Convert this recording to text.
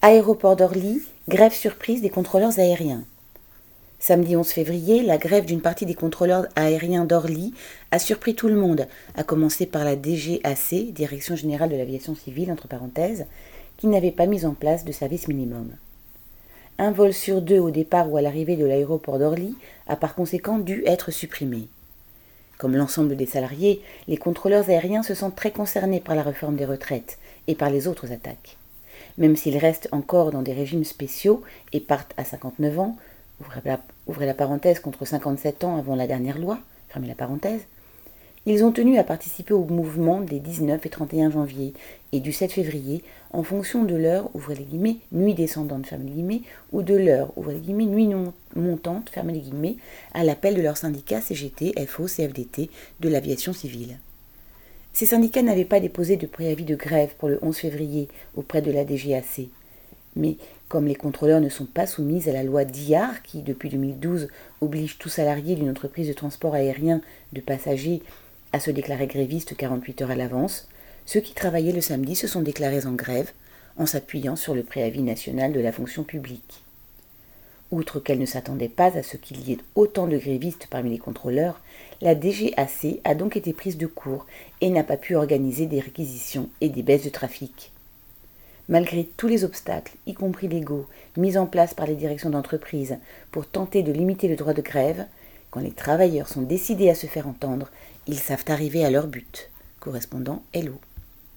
Aéroport d'Orly, grève surprise des contrôleurs aériens. Samedi 11 février, la grève d'une partie des contrôleurs aériens d'Orly a surpris tout le monde, à commencer par la DGAC, Direction générale de l'aviation civile, entre parenthèses, qui n'avait pas mis en place de service minimum. Un vol sur deux au départ ou à l'arrivée de l'aéroport d'Orly a par conséquent dû être supprimé. Comme l'ensemble des salariés, les contrôleurs aériens se sentent très concernés par la réforme des retraites et par les autres attaques. Même s'ils restent encore dans des régimes spéciaux et partent à 59 ans, ouvrez la, parenthèse contre 57 ans avant la dernière loi, fermez la parenthèse, ils ont tenu à participer au mouvement des 19 et 31 janvier et du 7 février en fonction de l'heure, ouvrez les guillemets, nuit descendante, fermez les guillemets, ou de l'heure, ouvrez les guillemets, nuit non montante, fermez les guillemets, à l'appel de leur syndicat CGT, FO, CFDT de l'aviation civile. Ces syndicats n'avaient pas déposé de préavis de grève pour le 11 février auprès de la DGAC. Mais comme les contrôleurs ne sont pas soumis à la loi DIAR, qui depuis 2012 oblige tout salarié d'une entreprise de transport aérien de passagers à se déclarer gréviste 48 heures à l'avance, ceux qui travaillaient le samedi se sont déclarés en grève en s'appuyant sur le préavis national de la fonction publique. Outre qu'elle ne s'attendait pas à ce qu'il y ait autant de grévistes parmi les contrôleurs, la DGAC a donc été prise de court et n'a pas pu organiser des réquisitions et des baisses de trafic. Malgré tous les obstacles, y compris légaux, mis en place par les directions d'entreprise pour tenter de limiter le droit de grève, quand les travailleurs sont décidés à se faire entendre, ils savent arriver à leur but. Correspondant Hello.